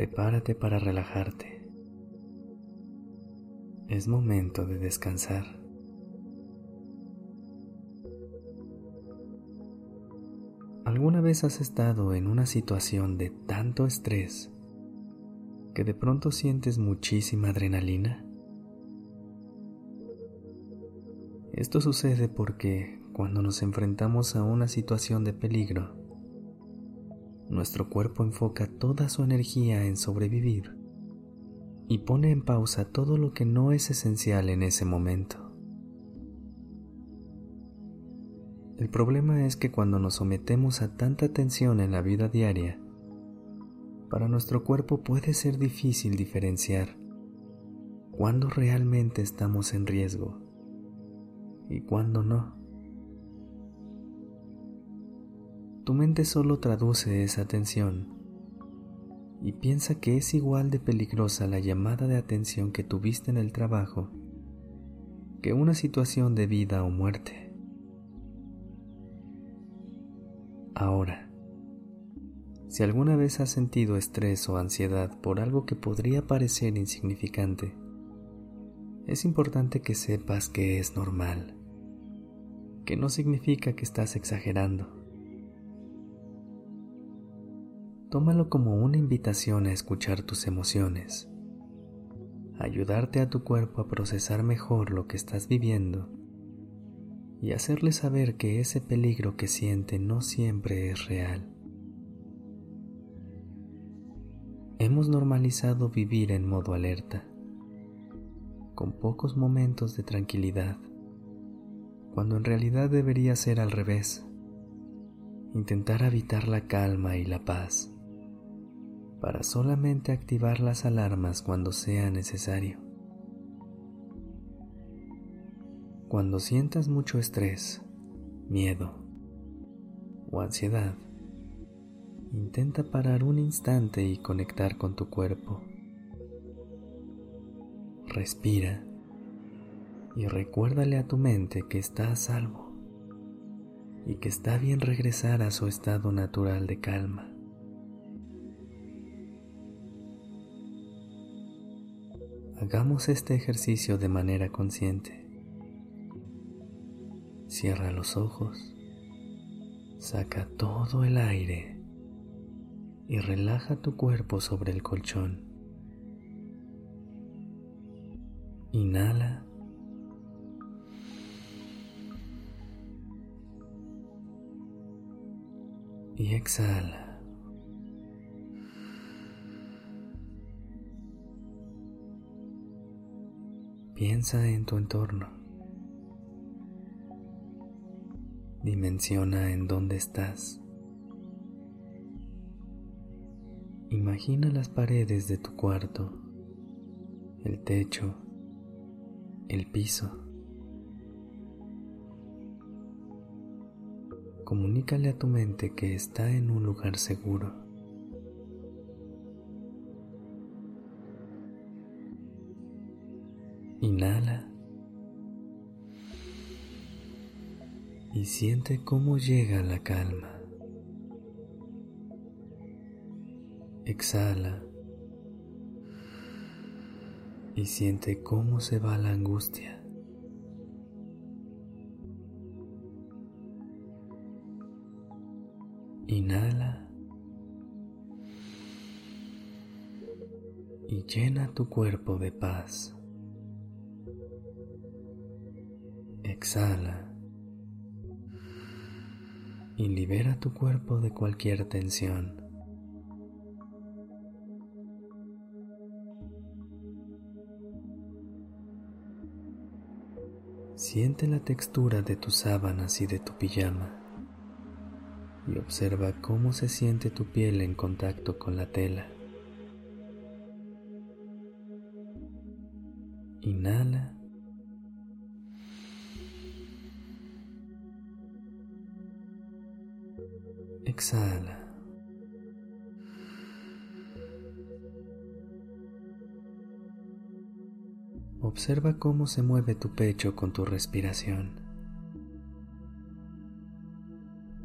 Prepárate para relajarte. Es momento de descansar. ¿Alguna vez has estado en una situación de tanto estrés que de pronto sientes muchísima adrenalina? Esto sucede porque cuando nos enfrentamos a una situación de peligro, nuestro cuerpo enfoca toda su energía en sobrevivir y pone en pausa todo lo que no es esencial en ese momento. El problema es que cuando nos sometemos a tanta tensión en la vida diaria, para nuestro cuerpo puede ser difícil diferenciar cuándo realmente estamos en riesgo y cuándo no. Tu mente solo traduce esa tensión y piensa que es igual de peligrosa la llamada de atención que tuviste en el trabajo que una situación de vida o muerte. Ahora, si alguna vez has sentido estrés o ansiedad por algo que podría parecer insignificante, es importante que sepas que es normal, que no significa que estás exagerando tómalo como una invitación a escuchar tus emociones, ayudarte a tu cuerpo a procesar mejor lo que estás viviendo y hacerle saber que ese peligro que siente no siempre es real. Hemos normalizado vivir en modo alerta, con pocos momentos de tranquilidad, cuando en realidad debería ser al revés, intentar habitar la calma y la paz para solamente activar las alarmas cuando sea necesario. Cuando sientas mucho estrés, miedo o ansiedad, intenta parar un instante y conectar con tu cuerpo. Respira y recuérdale a tu mente que está a salvo y que está bien regresar a su estado natural de calma. Hagamos este ejercicio de manera consciente. Cierra los ojos, saca todo el aire y relaja tu cuerpo sobre el colchón. Inhala. Y exhala. Piensa en tu entorno. Dimensiona en dónde estás. Imagina las paredes de tu cuarto, el techo, el piso. Comunícale a tu mente que está en un lugar seguro. Inhala y siente cómo llega la calma. Exhala y siente cómo se va la angustia. Inhala y llena tu cuerpo de paz. Exhala y libera tu cuerpo de cualquier tensión. Siente la textura de tus sábanas y de tu pijama y observa cómo se siente tu piel en contacto con la tela. Inhala Exhala. Observa cómo se mueve tu pecho con tu respiración.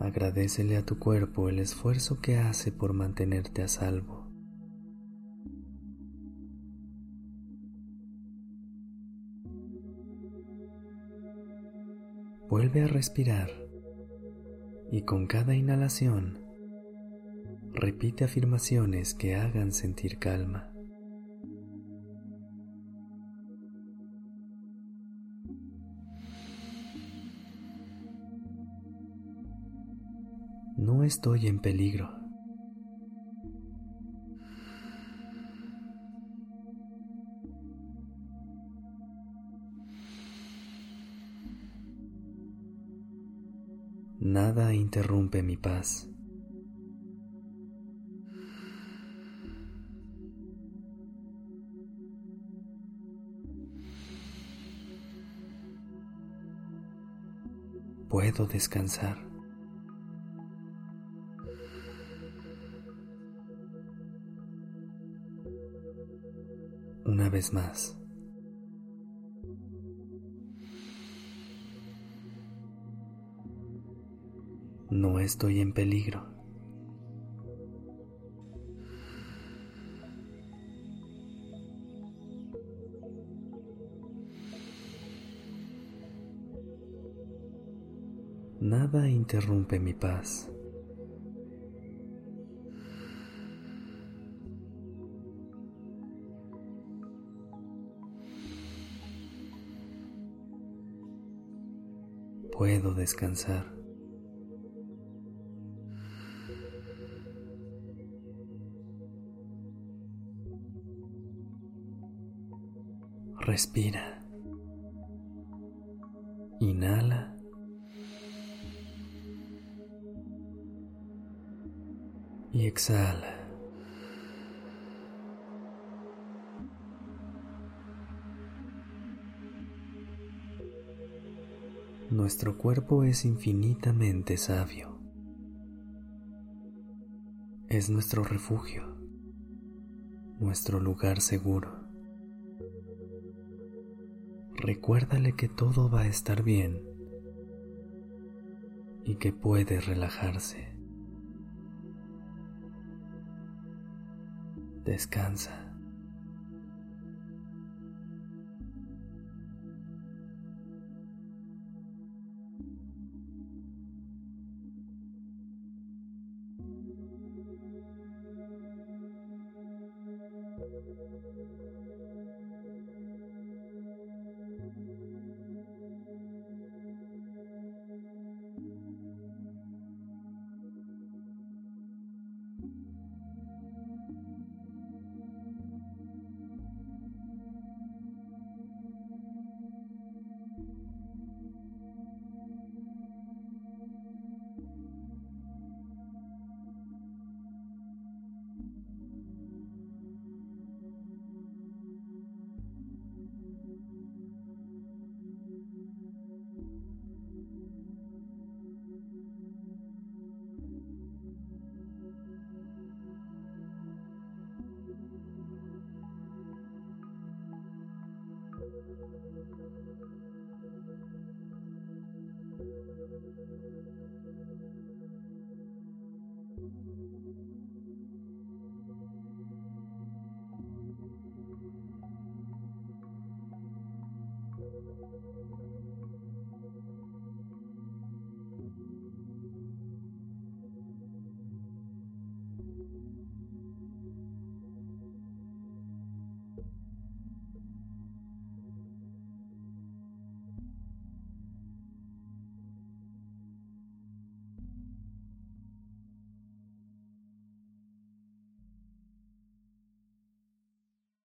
Agradecele a tu cuerpo el esfuerzo que hace por mantenerte a salvo. Vuelve a respirar y con cada inhalación repite afirmaciones que hagan sentir calma. No estoy en peligro. Nada interrumpe mi paz. Puedo descansar. Una vez más. No estoy en peligro. Nada interrumpe mi paz. Puedo descansar. Respira. Inhala. Y exhala. Nuestro cuerpo es infinitamente sabio. Es nuestro refugio, nuestro lugar seguro. Recuérdale que todo va a estar bien y que puede relajarse. Descansa. Thank you.